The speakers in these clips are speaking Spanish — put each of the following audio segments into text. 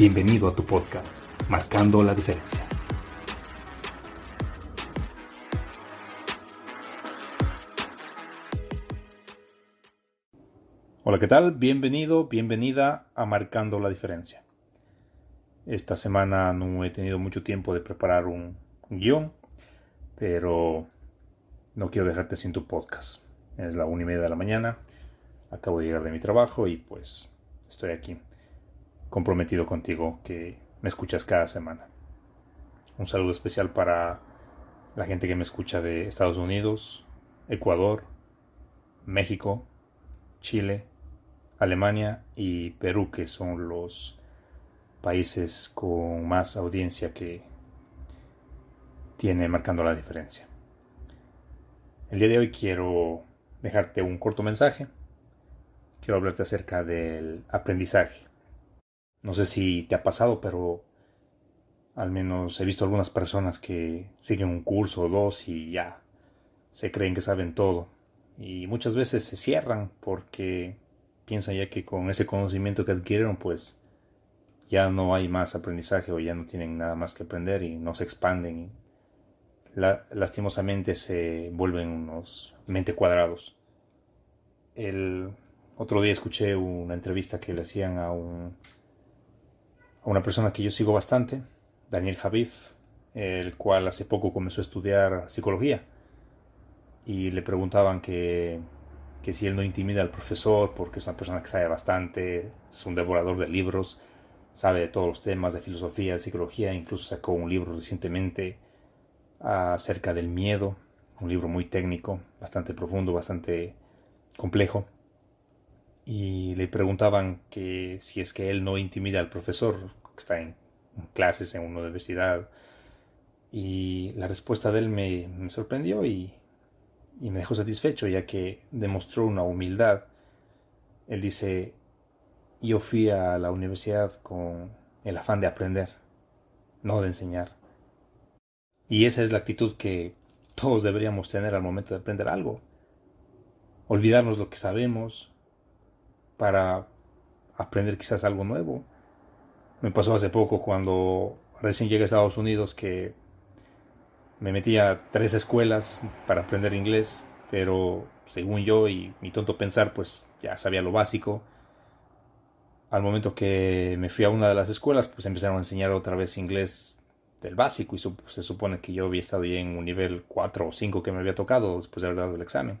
Bienvenido a tu podcast, Marcando la Diferencia. Hola, ¿qué tal? Bienvenido, bienvenida a Marcando la Diferencia. Esta semana no he tenido mucho tiempo de preparar un guion, pero no quiero dejarte sin tu podcast. Es la una y media de la mañana, acabo de llegar de mi trabajo y pues estoy aquí comprometido contigo que me escuchas cada semana. Un saludo especial para la gente que me escucha de Estados Unidos, Ecuador, México, Chile, Alemania y Perú, que son los países con más audiencia que tiene marcando la diferencia. El día de hoy quiero dejarte un corto mensaje. Quiero hablarte acerca del aprendizaje. No sé si te ha pasado, pero al menos he visto algunas personas que siguen un curso o dos y ya se creen que saben todo. Y muchas veces se cierran porque piensan ya que con ese conocimiento que adquirieron pues ya no hay más aprendizaje o ya no tienen nada más que aprender y no se expanden. lastimosamente se vuelven unos mente cuadrados. El otro día escuché una entrevista que le hacían a un a una persona que yo sigo bastante, Daniel Javif, el cual hace poco comenzó a estudiar psicología. Y le preguntaban que, que si él no intimida al profesor porque es una persona que sabe bastante, es un devorador de libros, sabe de todos los temas de filosofía, de psicología, incluso sacó un libro recientemente acerca del miedo, un libro muy técnico, bastante profundo, bastante complejo y le preguntaban que si es que él no intimida al profesor que está en clases en una universidad y la respuesta de él me, sorprendió y, y, me dejó satisfecho ya que demostró una humildad. Él dice, yo fui a la universidad con el afán de aprender, no de enseñar. Y esa es la actitud que todos deberíamos tener al momento de aprender algo. Olvidarnos lo que sabemos, para aprender quizás algo nuevo. Me pasó hace poco cuando recién llegué a Estados Unidos que me metí a tres escuelas para aprender inglés, pero según yo y mi tonto pensar, pues ya sabía lo básico. Al momento que me fui a una de las escuelas, pues empezaron a enseñar otra vez inglés del básico y se supone que yo había estado ya en un nivel 4 o 5 que me había tocado después de haber dado el examen.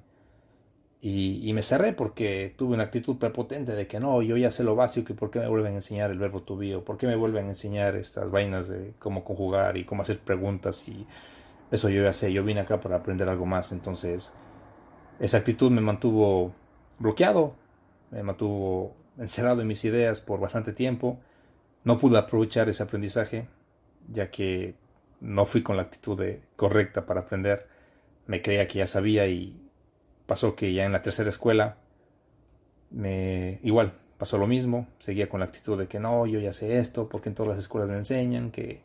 Y, me cerré porque tuve una actitud prepotente de que no, yo ya sé lo básico y por qué me vuelven a enseñar el verbo to be por qué me vuelven a enseñar estas vainas de cómo conjugar y cómo hacer preguntas y eso yo ya sé, yo vine acá para aprender algo más, entonces esa actitud me mantuvo bloqueado, me mantuvo encerrado en mis ideas por bastante tiempo, no pude aprovechar ese aprendizaje ya que no fui con la actitud correcta para aprender, me creía que ya sabía y Pasó que ya en la tercera escuela, me, igual, pasó lo mismo, seguía con la actitud de que no, yo ya sé esto, porque en todas las escuelas me enseñan, que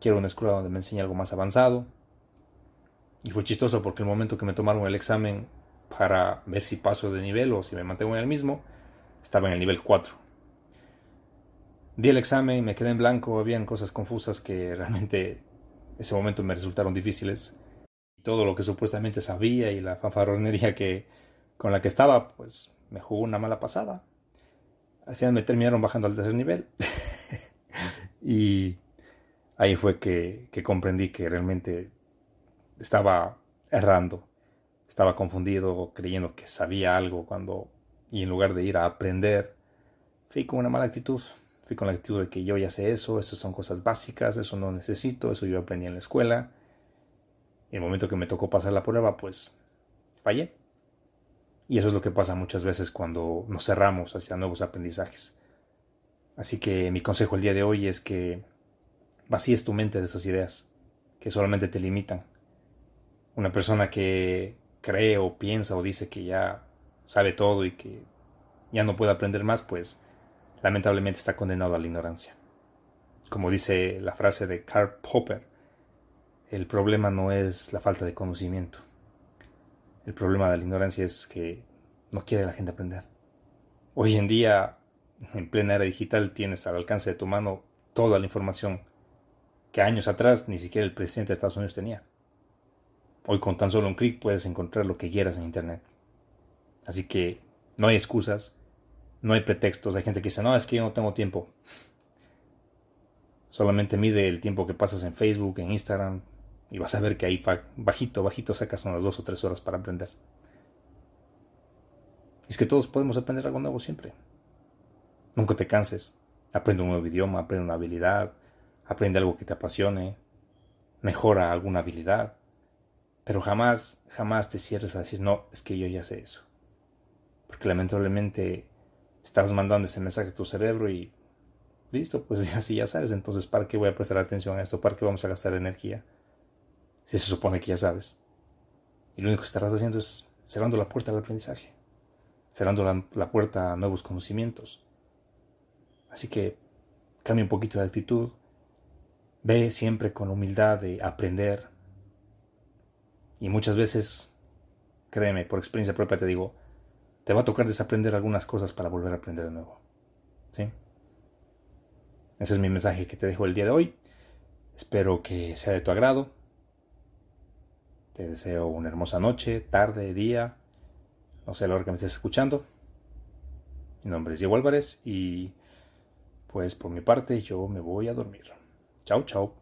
quiero una escuela donde me enseñe algo más avanzado. Y fue chistoso porque el momento que me tomaron el examen para ver si paso de nivel o si me mantengo en el mismo, estaba en el nivel 4. Di el examen, me quedé en blanco, habían cosas confusas que realmente ese momento me resultaron difíciles todo lo que supuestamente sabía y la fanfarronería que, con la que estaba, pues me jugó una mala pasada. Al final me terminaron bajando al tercer nivel. y ahí fue que, que comprendí que realmente estaba errando, estaba confundido, creyendo que sabía algo cuando, y en lugar de ir a aprender, fui con una mala actitud, fui con la actitud de que yo ya sé eso, eso son cosas básicas, eso no necesito, eso yo aprendí en la escuela. El momento que me tocó pasar la prueba, pues fallé. Y eso es lo que pasa muchas veces cuando nos cerramos hacia nuevos aprendizajes. Así que mi consejo el día de hoy es que vacíes tu mente de esas ideas que solamente te limitan. Una persona que cree o piensa o dice que ya sabe todo y que ya no puede aprender más, pues lamentablemente está condenado a la ignorancia. Como dice la frase de Karl Popper, el problema no es la falta de conocimiento. El problema de la ignorancia es que no quiere la gente aprender. Hoy en día, en plena era digital, tienes al alcance de tu mano toda la información que años atrás ni siquiera el presidente de Estados Unidos tenía. Hoy con tan solo un clic puedes encontrar lo que quieras en Internet. Así que no hay excusas, no hay pretextos. Hay gente que dice, no, es que yo no tengo tiempo. Solamente mide el tiempo que pasas en Facebook, en Instagram, y vas a ver que ahí bajito, bajito sacas unas dos o tres horas para aprender. Es que todos podemos aprender algo nuevo siempre. Nunca te canses. Aprende un nuevo idioma, aprende una habilidad, aprende algo que te apasione, mejora alguna habilidad. Pero jamás, jamás te cierres a decir, no, es que yo ya sé eso. Porque lamentablemente estás mandando ese mensaje a tu cerebro y listo, pues así ya sabes. Entonces, ¿para qué voy a prestar atención a esto? ¿Para qué vamos a gastar energía? Si se supone que ya sabes. Y lo único que estarás haciendo es cerrando la puerta al aprendizaje, cerrando la, puerta a nuevos conocimientos. Así que cambia un poquito de actitud, ve siempre con humildad de aprender. Y muchas veces, créeme, por experiencia propia te digo, te va a tocar desaprender algunas cosas para volver a aprender de nuevo. ¿Sí? Ese es mi mensaje que te dejo el día de hoy. Espero que sea de tu agrado. Te deseo una hermosa noche, tarde, día. No sé la hora que me estés escuchando. Mi nombre es Diego Álvarez y pues por mi parte yo me voy a dormir. Chao, chao.